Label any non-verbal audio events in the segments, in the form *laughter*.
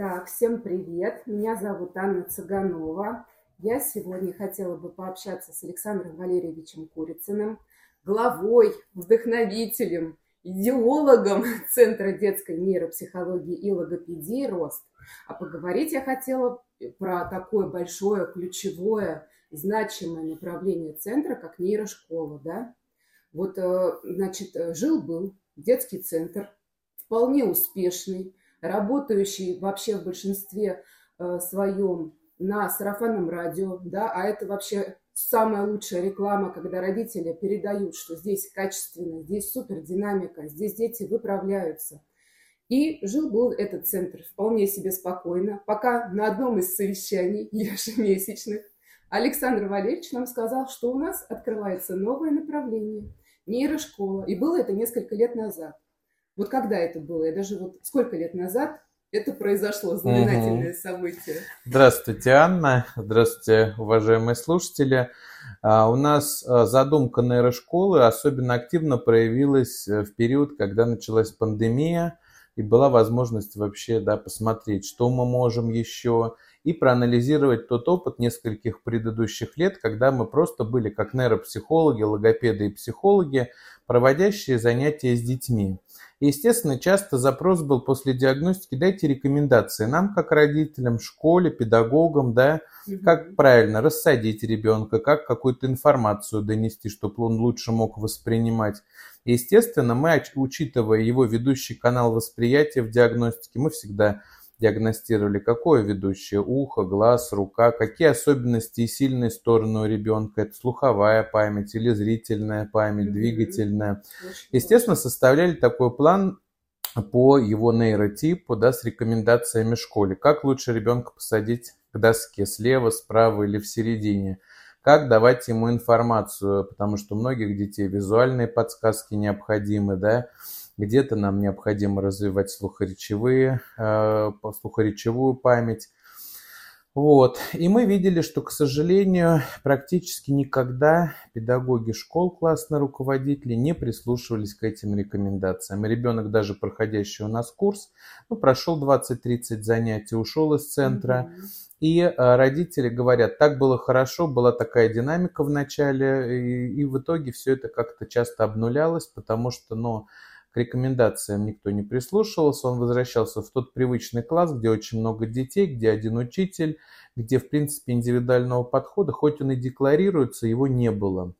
Так, всем привет. Меня зовут Анна Цыганова. Я сегодня хотела бы пообщаться с Александром Валерьевичем Курицыным, главой, вдохновителем, идеологом *laughs* Центра детской нейропсихологии и логопедии «Рост». А поговорить я хотела про такое большое, ключевое, значимое направление центра, как нейрошкола, да. Вот, э, значит, жил-был детский центр, вполне успешный, работающий вообще в большинстве э, своем на сарафанном радио, да, а это вообще самая лучшая реклама, когда родители передают, что здесь качественно, здесь супер динамика, здесь дети выправляются. И жил был этот центр вполне себе спокойно, пока на одном из совещаний *laughs* ежемесячных Александр Валерьевич нам сказал, что у нас открывается новое направление – нейрошкола. И было это несколько лет назад. Вот когда это было? Я даже вот сколько лет назад это произошло, знаменательное угу. событие. Здравствуйте, Анна. Здравствуйте, уважаемые слушатели. А, у нас а, задумка нейрошколы особенно активно проявилась э, в период, когда началась пандемия, и была возможность вообще да, посмотреть, что мы можем еще, и проанализировать тот опыт нескольких предыдущих лет, когда мы просто были как нейропсихологи, логопеды и психологи, проводящие занятия с детьми. Естественно, часто запрос был после диагностики, дайте рекомендации нам, как родителям, школе, педагогам, да, как правильно рассадить ребенка, как какую-то информацию донести, чтобы он лучше мог воспринимать. Естественно, мы, учитывая его ведущий канал восприятия в диагностике, мы всегда диагностировали, какое ведущее ухо, глаз, рука, какие особенности и сильные стороны у ребенка, это слуховая память или зрительная память, двигательная. Естественно, составляли такой план по его нейротипу, да, с рекомендациями школе. Как лучше ребенка посадить к доске, слева, справа или в середине. Как давать ему информацию, потому что у многих детей визуальные подсказки необходимы, да, где-то нам необходимо развивать слухоречевые, э, слухоречевую память. Вот. И мы видели, что, к сожалению, практически никогда педагоги школ, классные руководители не прислушивались к этим рекомендациям. И ребенок, даже проходящий у нас курс, ну, прошел 20-30 занятий, ушел из центра. Mm-hmm. И э, родители говорят, так было хорошо, была такая динамика в начале, и, и в итоге все это как-то часто обнулялось, потому что, ну, к рекомендациям никто не прислушивался, он возвращался в тот привычный класс, где очень много детей, где один учитель, где, в принципе, индивидуального подхода, хоть он и декларируется, его не было.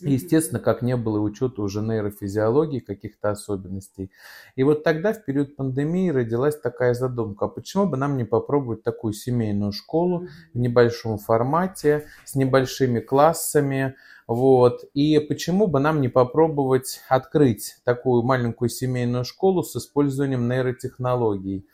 естественно, как не было учета уже нейрофизиологии, каких-то особенностей. И вот тогда, в период пандемии, родилась такая задумка, а почему бы нам не попробовать такую семейную школу в небольшом формате, с небольшими классами, вот. И почему бы нам не попробовать открыть такую маленькую семейную школу с использованием нейротехнологий?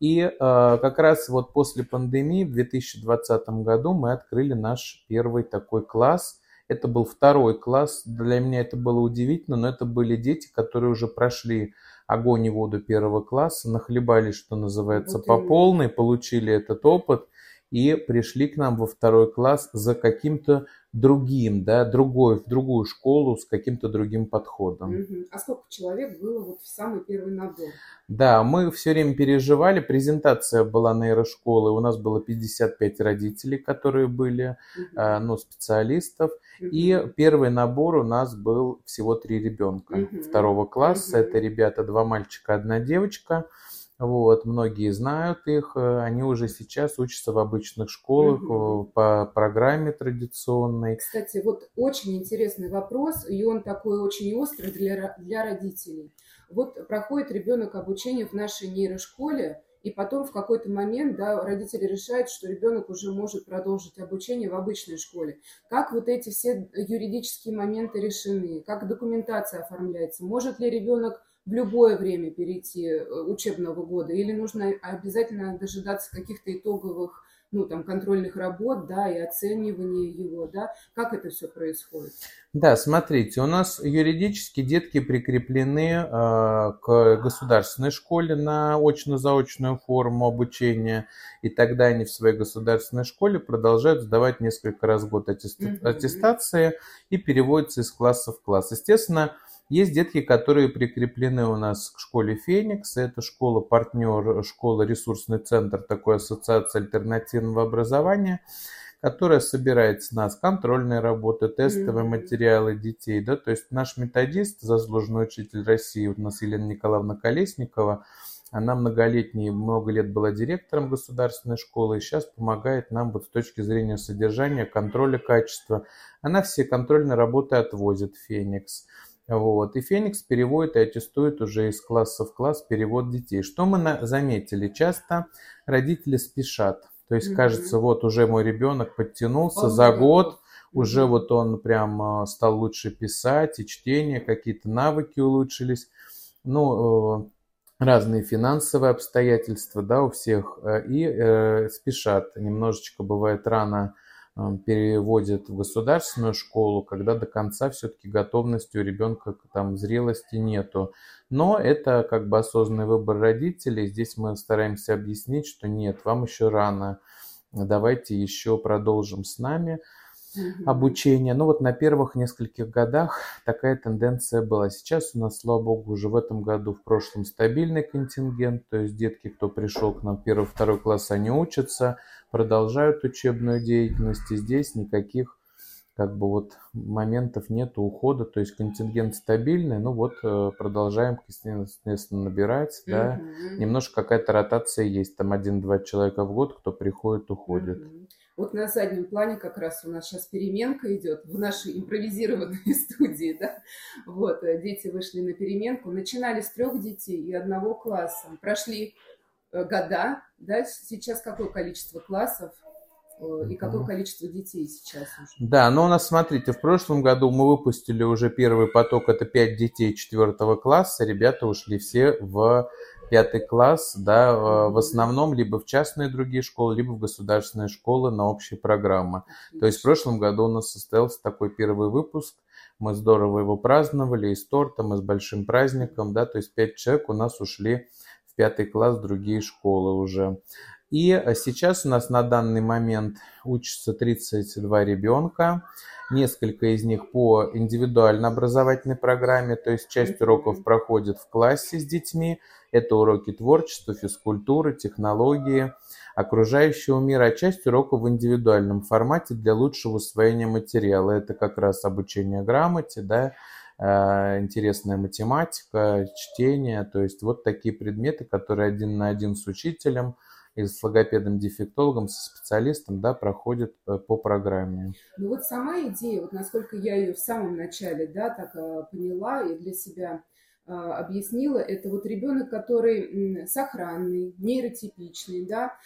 И э, как раз вот после пандемии в 2020 году мы открыли наш первый такой класс. Это был второй класс. Для меня это было удивительно, но это были дети, которые уже прошли огонь и воду первого класса, нахлебались, что называется, вот по полной, получили этот опыт и пришли к нам во второй класс за каким-то другим, да, другой, в другую школу с каким-то другим подходом. Угу. А сколько человек было вот в самый первый набор? Да, мы все время переживали. Презентация была нейрошколы. У нас было 55 родителей, которые были, угу. ну, специалистов. Угу. И первый набор у нас был всего три ребенка угу. второго класса. Угу. Это ребята, два мальчика, одна девочка. Вот, многие знают их, э, они уже сейчас учатся в обычных школах угу. по программе традиционной. Кстати, вот очень интересный вопрос, и он такой очень острый для, для родителей. Вот проходит ребенок обучение в нашей нейрошколе, и потом в какой-то момент да, родители решают, что ребенок уже может продолжить обучение в обычной школе. Как вот эти все юридические моменты решены? Как документация оформляется? Может ли ребенок в любое время перейти э, учебного года, или нужно обязательно дожидаться каких-то итоговых ну, там, контрольных работ, да, и оценивания его, да, как это все происходит? Да, смотрите, у нас юридически детки прикреплены э, к государственной школе на очно-заочную форму обучения, и тогда они в своей государственной школе продолжают сдавать несколько раз в год аттестации и переводятся из класса в класс. Естественно, Есть детки, которые прикреплены у нас к школе «Феникс». Это школа-партнер, школа-ресурсный центр такой ассоциации альтернативного образования, которая собирает с нас контрольные работы, тестовые mm-hmm. материалы детей. Да? То есть наш методист, заслуженный учитель России, у нас Елена Николаевна Колесникова, она многолетние, много лет была директором государственной школы и сейчас помогает нам вот с точки зрения содержания, контроля качества. Она все контрольные работы отвозит в Феникс. Вот. И Феникс переводит и аттестует уже из класса в класс перевод детей. Что мы на- заметили? Часто родители спешат. То есть, mm-hmm. кажется, вот уже мой ребенок подтянулся за год, mm-hmm. уже вот он прям а, стал лучше писать, и чтение, какие-то навыки улучшились. Ну, э, разные финансовые обстоятельства, да, у всех, э, и э, спешат. Немножечко бывает рано переводят в государственную школу, когда до конца все-таки готовности у ребенка там зрелости нету. Но это как бы осознанный выбор родителей. Здесь мы стараемся объяснить, что нет, вам еще рано, давайте еще продолжим с нами обучения. Ну вот на первых нескольких годах такая тенденция была. Сейчас у нас, слава богу, уже в этом году, в прошлом стабильный контингент. То есть детки, кто пришел к нам первый, второй класс, они учатся, продолжают учебную деятельность. И здесь никаких как бы вот моментов нету ухода, то есть контингент стабильный, ну вот э, продолжаем, естественно, набирать, mm-hmm. да, немножко какая-то ротация есть, там один-два человека в год, кто приходит, уходит. Mm-hmm. Вот на заднем плане как раз у нас сейчас переменка идет в нашей импровизированной *laughs* студии, да. Вот, э, дети вышли на переменку, начинали с трех детей и одного класса. Прошли года, да, сейчас какое количество классов э, и какое количество детей сейчас уже? Да, но у нас, смотрите, в прошлом году мы выпустили уже первый поток, это пять детей четвертого класса, ребята ушли все в пятый класс, да, э, в основном либо в частные другие школы, либо в государственные школы на общие программы. То есть в прошлом году у нас состоялся такой первый выпуск, мы здорово его праздновали и с тортом, и с большим праздником, да, то есть пять человек у нас ушли в пятый класс другие школы уже. И э, сейчас у нас на данный момент учатся 32 ребенка. Несколько из них по индивидуальной образовательной программе, то есть часть уроков проходит в классе с детьми. Это уроки творчества, физкультуры, технологии, окружающего мира, а часть уроков в индивидуальном формате для лучшего усвоения материала. Это как раз обучение грамоте, да, интересная математика, чтение, то есть вот такие предметы, которые один на один с учителем – и с логопедом-дефектологом, со специалистом, да, проходит э, по программе. Ну вот сама идея, вот насколько я ее в самом начале, да, так э, поняла и для себя э, объяснила, это вот ребенок, который сохранный, нейротипичный, да,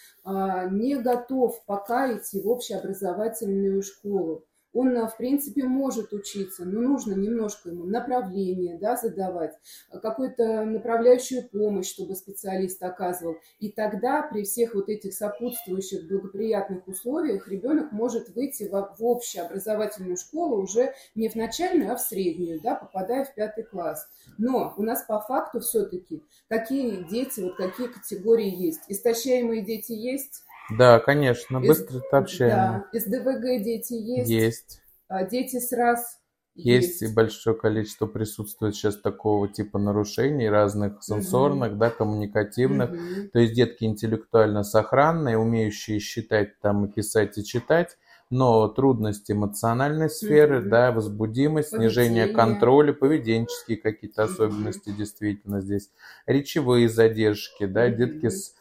не готов пока идти в общеобразовательную школу он, э, в принципе, может учиться, но нужно немножко ему направление да, задавать, какую-то направляющую помощь, чтобы специалист оказывал. И тогда при всех вот этих сопутствующих благоприятных условиях ребенок может выйти в, в общеобразовательную школу уже не в начальную, а в среднюю, да, попадая в пятый класс. Но у нас по факту все-таки какие дети, вот какие категории есть. Истощаемые дети есть, да, конечно, быстро общение. Да, СДВГ дети есть. Есть. А дети с раз есть, есть и большое количество присутствует сейчас такого типа нарушений разных сенсорных, угу. да, коммуникативных. Угу. То есть детки интеллектуально сохранные, умеющие считать там и писать и читать, но трудности эмоциональной сферы, угу. да, возбудимость, Поведение. снижение контроля, поведенческие какие-то угу. особенности действительно здесь, речевые задержки, да, угу. детки с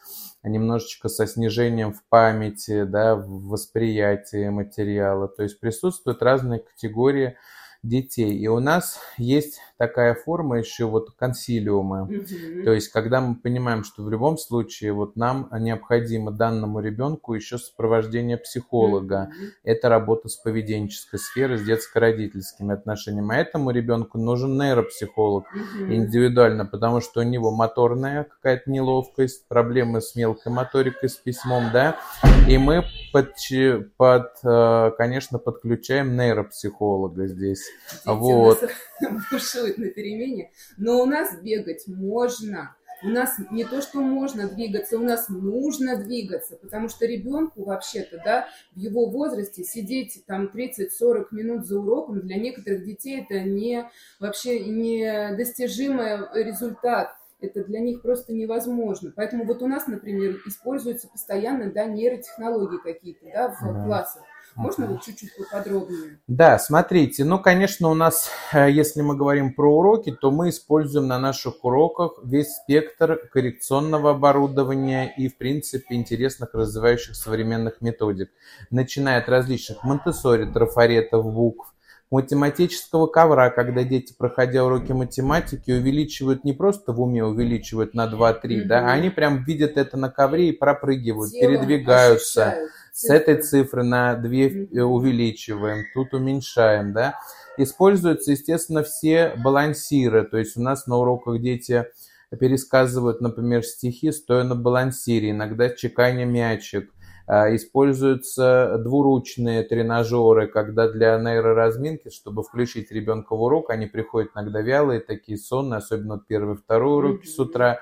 немножечко со снижением в памяти, да, в восприятии материала. То есть присутствуют разные категории детей. И у нас есть такая форма еще вот консилиума. Угу. То есть, когда мы понимаем, что в любом случае вот нам необходимо данному ребенку еще сопровождение психолога. Угу. Это работа с поведенческой сферой, с детско-родительскими отношениями. А этому ребенку нужен нейропсихолог угу. индивидуально, потому что у него моторная какая-то неловкость, проблемы с мелкой моторикой, с письмом, да. И мы, под, под, э, конечно, подключаем нейропсихолога здесь. Дети вот. *laughs* бушуют на перемене. Но у нас бегать можно. у нас не то, что можно двигаться, у нас нужно двигаться, потому что ребенку вообще-то, да, в его возрасте сидеть там 30-40 минут за уроком для некоторых детей это не вообще недостижимый результат это для них просто невозможно. Поэтому вот у нас, например, используются постоянно да, нейротехнологии какие-то да, в да. классах. Можно вот чуть-чуть поподробнее? Да, смотрите, ну, конечно, у нас, э, если мы говорим про уроки, то мы используем на наших уроках весь спектр коррекционного оборудования и, в принципе, интересных развивающих современных методик, начиная от различных монтессори, трафаретов, букв, математического ковра, когда дети, проходя уроки математики, увеличивают не просто в уме, увеличивают на 2-3, mm-hmm. да, а они прям видят это на ковре и пропрыгивают, Телом передвигаются. Ощущают с этой цифры на 2 э, увеличиваем, тут уменьшаем, да. Используются, естественно, все балансиры, то есть у нас на уроках дети пересказывают, например, стихи, стоя на балансире, иногда чеканя мячик. А, используются двуручные тренажеры, когда для нейроразминки, чтобы включить ребенка в урок, они приходят иногда вялые, такие сонные, особенно первый, второй уроки с утра.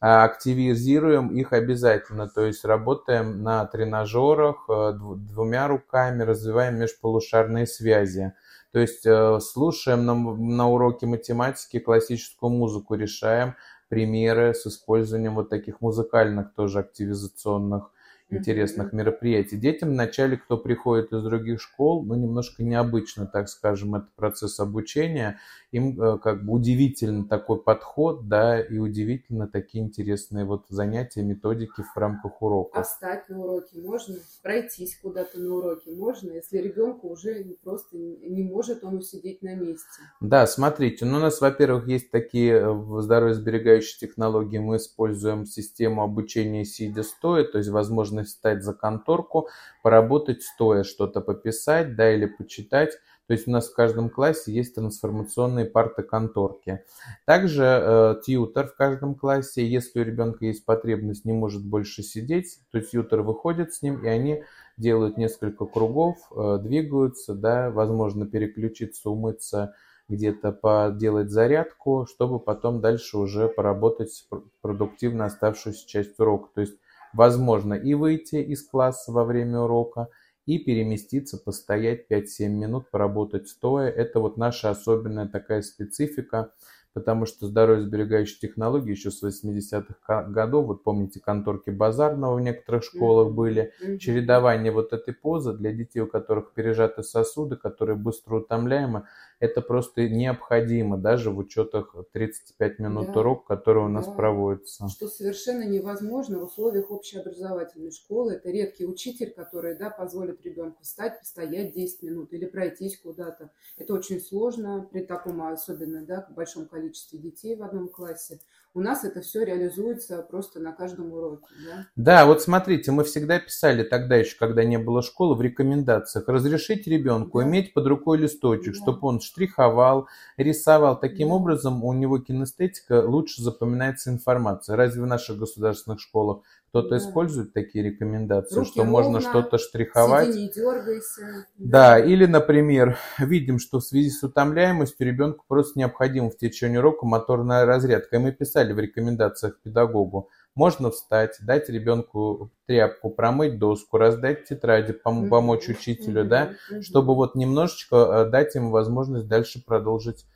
А, активизируем их обязательно, то есть работаем на тренажерах э, двумя руками, развиваем межполушарные связи. То есть э, слушаем на, на уроке математики классическую музыку, решаем примеры с использованием вот таких музыкальных тоже активизационных интересных мероприятий. Детям вначале, кто приходит из других школ, ну, немножко необычно, так скажем, этот процесс обучения. Им э, как бы удивительно такой подход, да, и удивительно такие интересные вот занятия, методики в рамках урока. А встать на уроке можно? Пройтись куда-то на уроке можно, если ребенку уже просто не может он усидеть на месте? Да, смотрите, ну, у нас, во-первых, есть такие э, в здоровьесберегающие технологии, мы используем систему обучения сидя стоя, то есть возможно возможность встать за конторку, поработать стоя, что-то пописать, да, или почитать. То есть у нас в каждом классе есть трансформационные парты конторки. Также э, тьютер в каждом классе, если у ребенка есть потребность, не может больше сидеть, то тьютер выходит с ним, и они делают несколько кругов, э, двигаются, да, возможно переключиться, умыться, где-то поделать зарядку, чтобы потом дальше уже поработать продуктивно оставшуюся часть урока. То есть Возможно и выйти из класса во время урока, и переместиться, постоять 5-7 минут, поработать стоя. Это вот наша особенная такая специфика потому что здоровье-сберегающие технологии еще с 80-х годов, вот помните, конторки базарного в некоторых школах были, чередование вот этой позы для детей, у которых пережаты сосуды, которые быстро утомляемы, это просто необходимо даже в учетах 35 минут да, урок, который у нас да. проводится. Что совершенно невозможно в условиях общеобразовательной школы. Это редкий учитель, который да, позволит ребенку встать, постоять 10 минут или пройтись куда-то. Это очень сложно при таком особенно да, большом количестве детей в одном классе. У нас это все реализуется просто на каждом уроке. Да? да, вот смотрите, мы всегда писали тогда еще, когда не было школы, в рекомендациях разрешить ребенку да. иметь под рукой листочек, да. чтобы он штриховал, рисовал. Таким да. образом, у него кинестетика лучше запоминается информация. Разве в наших государственных школах кто-то да. использует такие рекомендации, Руки что ровно, можно что-то штриховать. Сиди, не дергайся. Да. да, или, например, *laughs* видим, что в связи с утомляемостью ребенку просто необходима в течение урока моторная разрядка. И мы писали в рекомендациях педагогу, можно встать, дать ребенку тряпку, промыть доску, раздать тетради, пом- помочь учителю, да, чтобы вот немножечко э, дать ему возможность дальше продолжить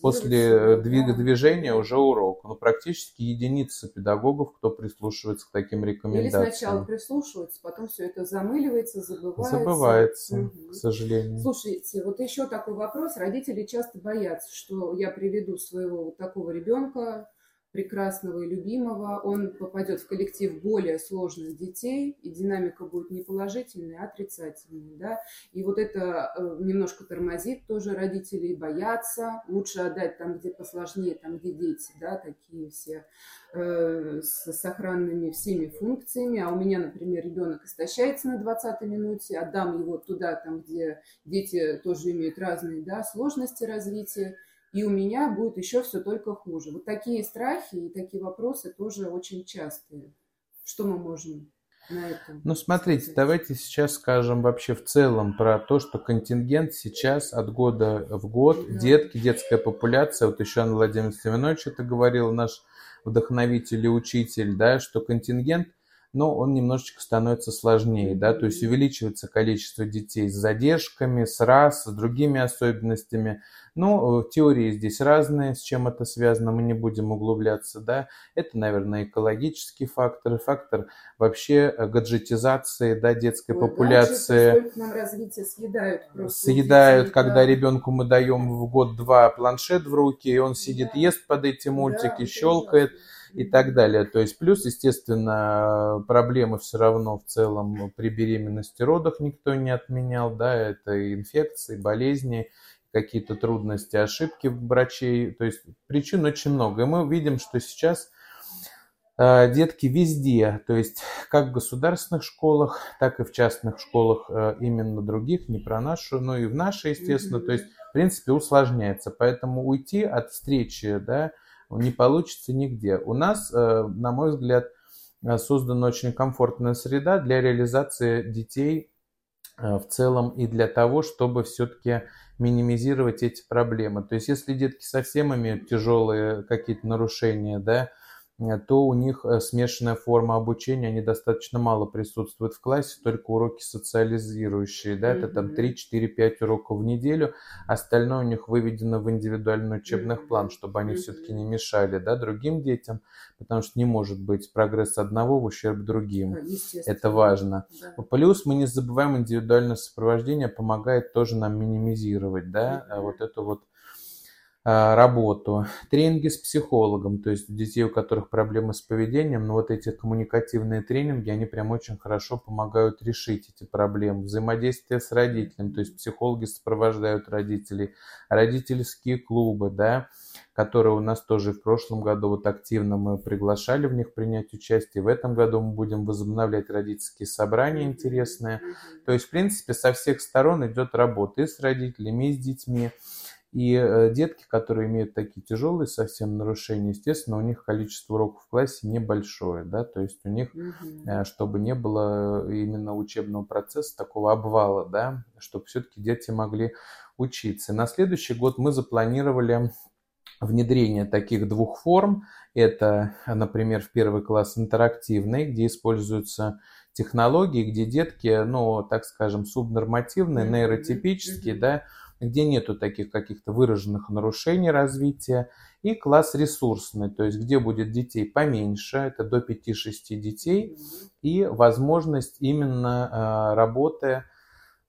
после э, движения уже урок. Но ну, практически единицы педагогов, кто прислушивается к таким рекомендациям. Или сначала прислушиваются, потом все это замыливается, забывается. Забывается, угу. к сожалению. Слушайте, вот еще такой вопрос. Родители часто боятся, что я приведу своего вот такого ребенка прекрасного и любимого, он попадет в коллектив более сложных детей, и динамика будет не положительная, а отрицательная. Да? И вот это э, немножко тормозит тоже родителей, боятся. Лучше отдать там, где посложнее, там, где дети, да, такие все э, с сохранными всеми функциями. А у меня, например, ребенок истощается на 20 минуте, отдам его туда, там, где дети тоже имеют разные да, сложности развития и у меня будет еще все только хуже. Вот такие страхи и такие вопросы тоже очень частые. Что мы можем на это? Ну, смотрите, давайте сейчас скажем вообще в целом про то, что контингент сейчас от года в год, да. детки, детская популяция, вот еще Анна Владимировна Семенович это говорил, наш вдохновитель и учитель, да, что контингент но он немножечко становится сложнее, да, то есть увеличивается количество детей с задержками, с раз, с другими особенностями. Ну, теории здесь разные, с чем это связано, мы не будем углубляться, да. Это, наверное, экологический фактор, фактор вообще э, гаджетизации, да, детской Ой, популяции. нам развитие съедают просто. Съедают, детей, когда да. ребенку мы даем в год-два планшет в руки, и он сидит, да. ест под эти мультики, да, щелкает. Ужасно и так далее. То есть плюс, естественно, проблемы все равно в целом при беременности, родах никто не отменял, да, это инфекции, болезни, какие-то трудности, ошибки врачей, то есть причин очень много. И мы видим, что сейчас э, детки везде, то есть как в государственных школах, так и в частных школах э, именно других, не про нашу, но и в нашей, естественно, то есть в принципе усложняется. Поэтому уйти от встречи, да, не получится нигде. У нас, э, на мой взгляд, э, создана очень комфортная среда для реализации детей э, в целом и для того, чтобы все-таки минимизировать эти проблемы. То есть, если детки совсем имеют тяжелые какие-то нарушения, да, то у них э, смешанная форма обучения, они достаточно мало присутствуют в классе, только уроки социализирующие, да, это там 3, 4, 5 уроков в неделю, остальное у них выведено в индивидуальный учебный план, чтобы они все-таки не мешали, да, другим детям, потому что не может быть прогресс одного в ущерб другим, это важно. Да. Плюс мы не забываем, индивидуальное сопровождение помогает тоже нам минимизировать, да, вот эту вот работу, тренинги с психологом, то есть у детей, у которых проблемы с поведением, но вот эти коммуникативные тренинги, они прям очень хорошо помогают решить эти проблемы. Взаимодействие с родителем, то есть психологи сопровождают родителей, родительские клубы, да, которые у нас тоже в прошлом году вот активно мы приглашали в них принять участие. В этом году мы будем возобновлять родительские собрания интересные. То есть, в принципе, со всех сторон идет работа и с родителями, и с детьми. И э, детки, которые имеют такие тяжелые совсем нарушения, естественно, у них количество уроков в классе небольшое, да, то есть у них, угу. чтобы не было именно учебного процесса такого обвала, да, чтобы все-таки дети могли учиться. На следующий год мы запланировали внедрение таких двух форм. Это, например, в первый класс интерактивный, где используются технологии, где детки, ну, так скажем, субнормативные, нейротипические, mm-hmm. да, где нету таких каких-то выраженных нарушений развития, и класс ресурсный, то есть где будет детей поменьше, это до 5-6 детей, и возможность именно а, работы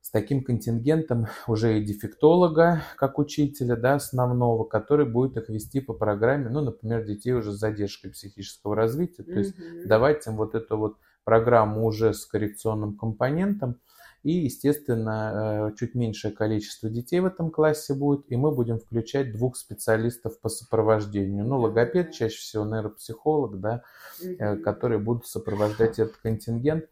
с таким контингентом уже и дефектолога, как учителя, да, основного, который будет их вести по программе, ну, например, детей уже с задержкой психического развития, то есть давать им вот эту вот программу уже с коррекционным компонентом, и, естественно, э, чуть меньшее количество детей в этом классе будет, и мы будем включать двух специалистов по сопровождению. Ну, логопед, чаще всего нейропсихолог, да, mm которые будут сопровождать этот контингент.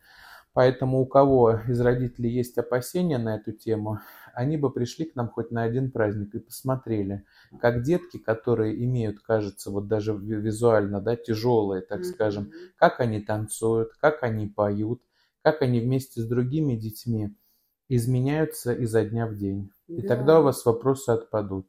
Поэтому у кого из родителей есть опасения на эту тему, они бы пришли к нам хоть на один праздник и посмотрели, как детки, которые имеют, кажется, вот даже визуально, да, тяжелые, так mm-hmm. скажем, как они танцуют, как они поют, как они вместе с другими детьми изменяются изо дня в день. И да. тогда у вас вопросы отпадут.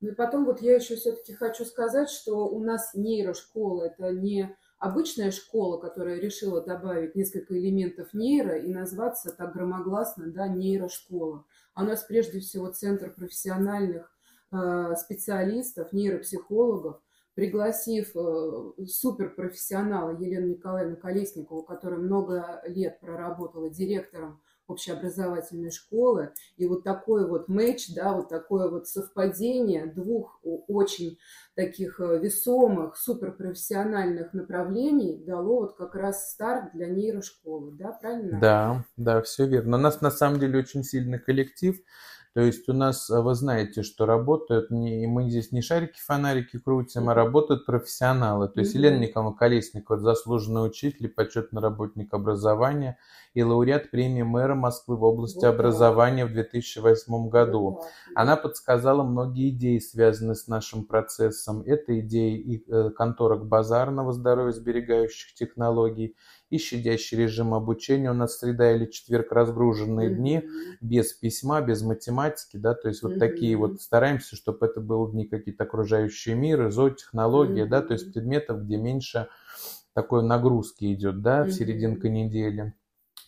Ну и потом вот я еще все-таки хочу сказать, что у нас нейрошкола – это не обычная школа, которая решила добавить несколько элементов нейро и назваться так громогласно, да, нейрошкола. А у нас прежде всего центр профессиональных э, специалистов, нейропсихологов, пригласив э, суперпрофессионала Елену Николаевну Колесникову, которая много лет проработала директором общеобразовательной школы. И вот такой вот матч, да, вот такое вот совпадение двух очень таких э, весомых, суперпрофессиональных направлений дало вот как раз старт для нейрошколы, да, правильно? Да, да, все верно. У нас на самом деле очень сильный коллектив. То есть у нас, а, вы знаете, что работают, не, мы здесь не шарики-фонарики крутим, а работают профессионалы. То есть mm-hmm. Елена Николаевна Колесникова, заслуженный учитель, почетный работник образования и лауреат премии мэра Москвы в области образования в 2008 году. Она подсказала многие идеи, связанные с нашим процессом. Это идеи и э, конторок базарного здоровья сберегающих технологий, и щадящий режим обучения. У нас среда или четверг разгруженные mm-hmm. дни, без письма, без математики да, то есть вот mm-hmm. такие вот стараемся, чтобы это было не какие-то окружающие миры, зоотехнология, mm-hmm. да, то есть предметов, где меньше такой нагрузки идет, да, в серединке недели.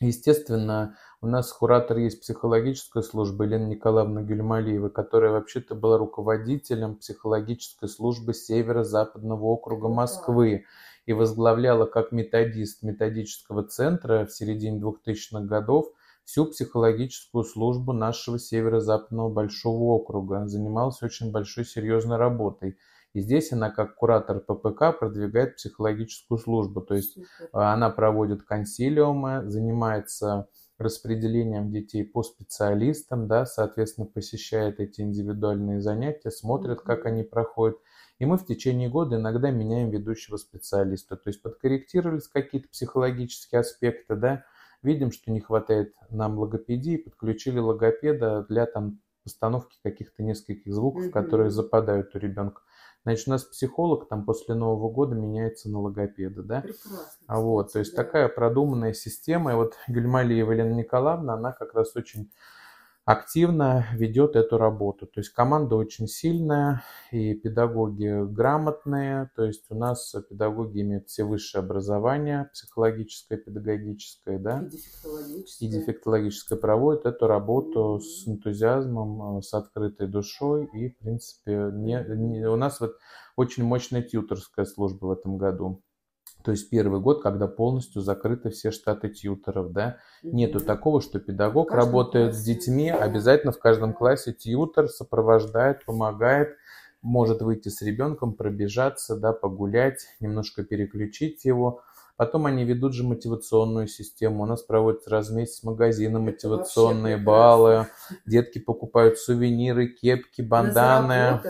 Естественно, у нас куратор есть психологическая служба Елена Николаевна Гюльмалиева, которая вообще-то была руководителем психологической службы Северо-Западного округа Москвы и возглавляла как методист методического центра в середине 2000-х годов всю психологическую службу нашего Северо-Западного Большого округа. Занималась очень большой серьезной работой. И здесь она как куратор ППК продвигает психологическую службу. То есть она проводит консилиумы, занимается распределением детей по специалистам, да, соответственно, посещает эти индивидуальные занятия, смотрит, как они проходят. И мы в течение года иногда меняем ведущего специалиста. То есть подкорректировались какие-то психологические аспекты, да, видим, что не хватает нам логопедии, подключили логопеда для там постановки каких-то нескольких звуков, mm-hmm. которые западают у ребенка. Значит, у нас психолог там после Нового года меняется на логопеда, да? Прекрасно. А вот, то есть да. такая продуманная система. И вот Гюльмалиева Елена Николаевна, она как раз очень активно ведет эту работу. То есть команда очень сильная и педагоги грамотные. То есть у нас педагоги имеют все высшее образование, психологическое, педагогическое, да? И дефектологическое. И дефектологическое проводят эту работу mm-hmm. с энтузиазмом, э, с открытой душой. И, в принципе, не, не, у нас вот очень мощная тьюторская служба в этом году. То есть первый год, когда полностью закрыты все штаты тьютеров, да, нету такого, что педагог работает классе. с детьми, обязательно в каждом классе тьютер сопровождает, помогает, может выйти с ребенком, пробежаться, да, погулять, немножко переключить его. Потом они ведут же мотивационную систему. У нас проводятся раз в месяц магазины, мотивационные баллы. Детки покупают сувениры, кепки, банданы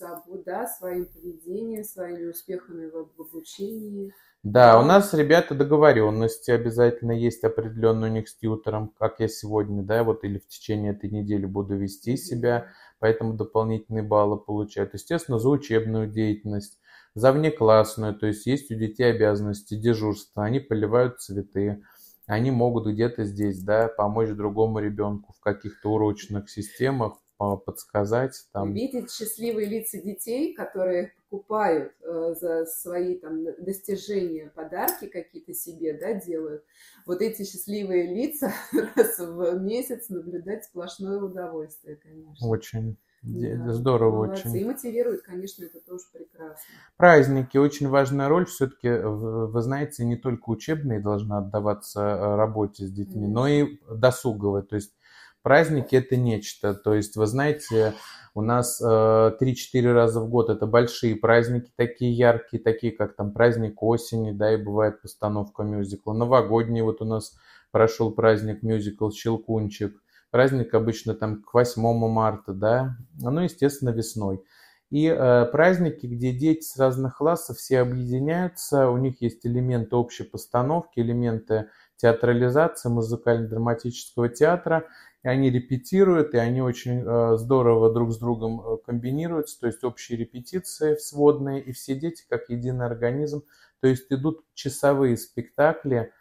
собой, да, своим поведением, своими успехами в обучении. Да, у нас, ребята, договоренности обязательно есть определенные у них с тьютером, как я сегодня, да, вот или в течение этой недели буду вести себя, поэтому дополнительные баллы получают. Естественно, за учебную деятельность, за внеклассную, то есть есть у детей обязанности дежурства, они поливают цветы, они могут где-то здесь, да, помочь другому ребенку в каких-то урочных системах, подсказать. Там. Видеть счастливые лица детей, которые покупают э, за свои там достижения подарки какие-то себе, да, делают. Вот эти счастливые лица *laughs* раз в месяц наблюдать сплошное удовольствие, конечно. Очень. Да, Здорово молодцы. очень. И мотивирует, конечно, это тоже прекрасно. Праздники. Очень важная роль. Все-таки, вы знаете, не только учебные должны отдаваться э, работе с детьми, mm-hmm. но и досуговые. То есть праздники это нечто. То есть, вы знаете, у нас э, 3-4 раза в год это большие праздники, такие яркие, такие как там праздник осени, да, и бывает постановка мюзикла. Новогодний вот у нас прошел праздник мюзикл «Щелкунчик». Праздник обычно там к 8 марта, да, ну, естественно, весной. И э, праздники, где дети с разных классов все объединяются, у них есть элементы общей постановки, элементы театрализации музыкально-драматического театра, и они репетируют, и они очень э, здорово друг с другом э, комбинируются, то есть общие репетиции сводные, и все дети как единый организм, то есть идут часовые спектакли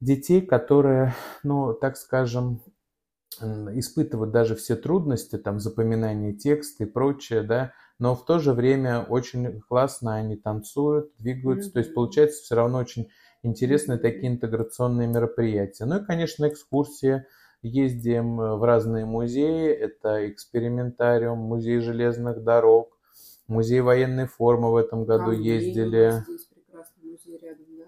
детей, которые, ну, так скажем, испытывают даже все трудности, там, запоминания текста и прочее, да, но в то же время очень классно они танцуют, двигаются, mm-hmm. то есть получается все равно очень интересные такие интеграционные мероприятия. Ну и, конечно, экскурсии, ездим в разные музеи. Это экспериментариум, музей железных дорог, музей военной формы в этом году а, ездили.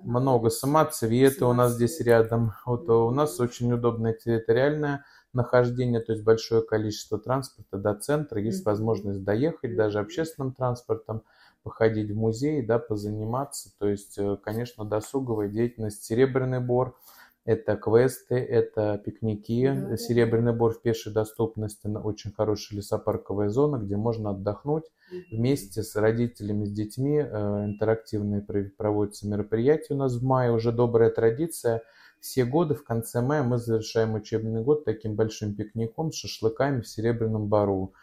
Много самоцветы у нас здесь рядом. Вот у нас очень удобное территориальное нахождение, то есть большое количество транспорта до центра, есть возможность доехать даже общественным транспортом, походить в музей, да, позаниматься, то есть, э, конечно, досуговая деятельность, Серебряный Бор – это квесты, это пикники, да, Серебряный Бор в пешей доступности, очень хорошая лесопарковая зона, где можно отдохнуть вместе с родителями, с детьми. Э, интерактивные проводятся мероприятия у нас в мае, уже добрая традиция. Все годы в конце мая мы завершаем учебный год таким большим пикником с шашлыками в Серебряном Бару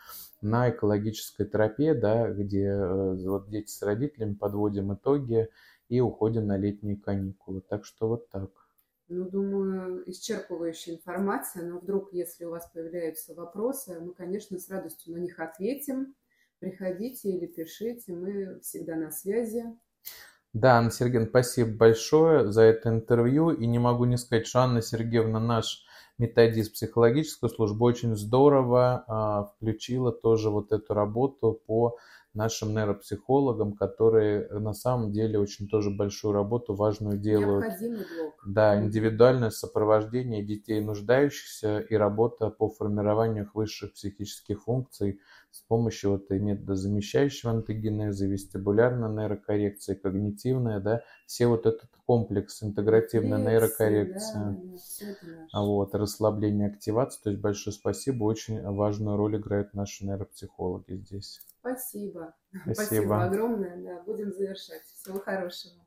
на экологической тропе, да, где э, вот дети с родителями подводим итоги и уходим на летние каникулы. Так что вот так. Ну, думаю, исчерпывающая информация, но вдруг, если у вас появляются вопросы, мы, конечно, с радостью на них ответим. Приходите или пишите, мы всегда на связи. Да, Анна Сергеевна, спасибо большое за это интервью. И не могу не сказать, что Анна Сергеевна наш методист психологической службы очень здорово а, включила тоже вот эту работу по нашим нейропсихологам, которые на самом деле очень тоже большую работу важную делают. Необходимый блок. Да, индивидуальное сопровождение детей нуждающихся и работа по формированию их высших психических функций с помощью вот и метода замещающего антогенеза, вестибулярной нейрокоррекции, когнитивная, да, все вот этот комплекс интегративной Лекции, нейрокоррекции. да. А Вот, расслабление, активация. То есть большое спасибо. Очень важную роль играют наши нейропсихологи здесь. Спасибо. *laughs* Спасибо. Спасибо огромное. Да, будем завершать. Всего хорошего.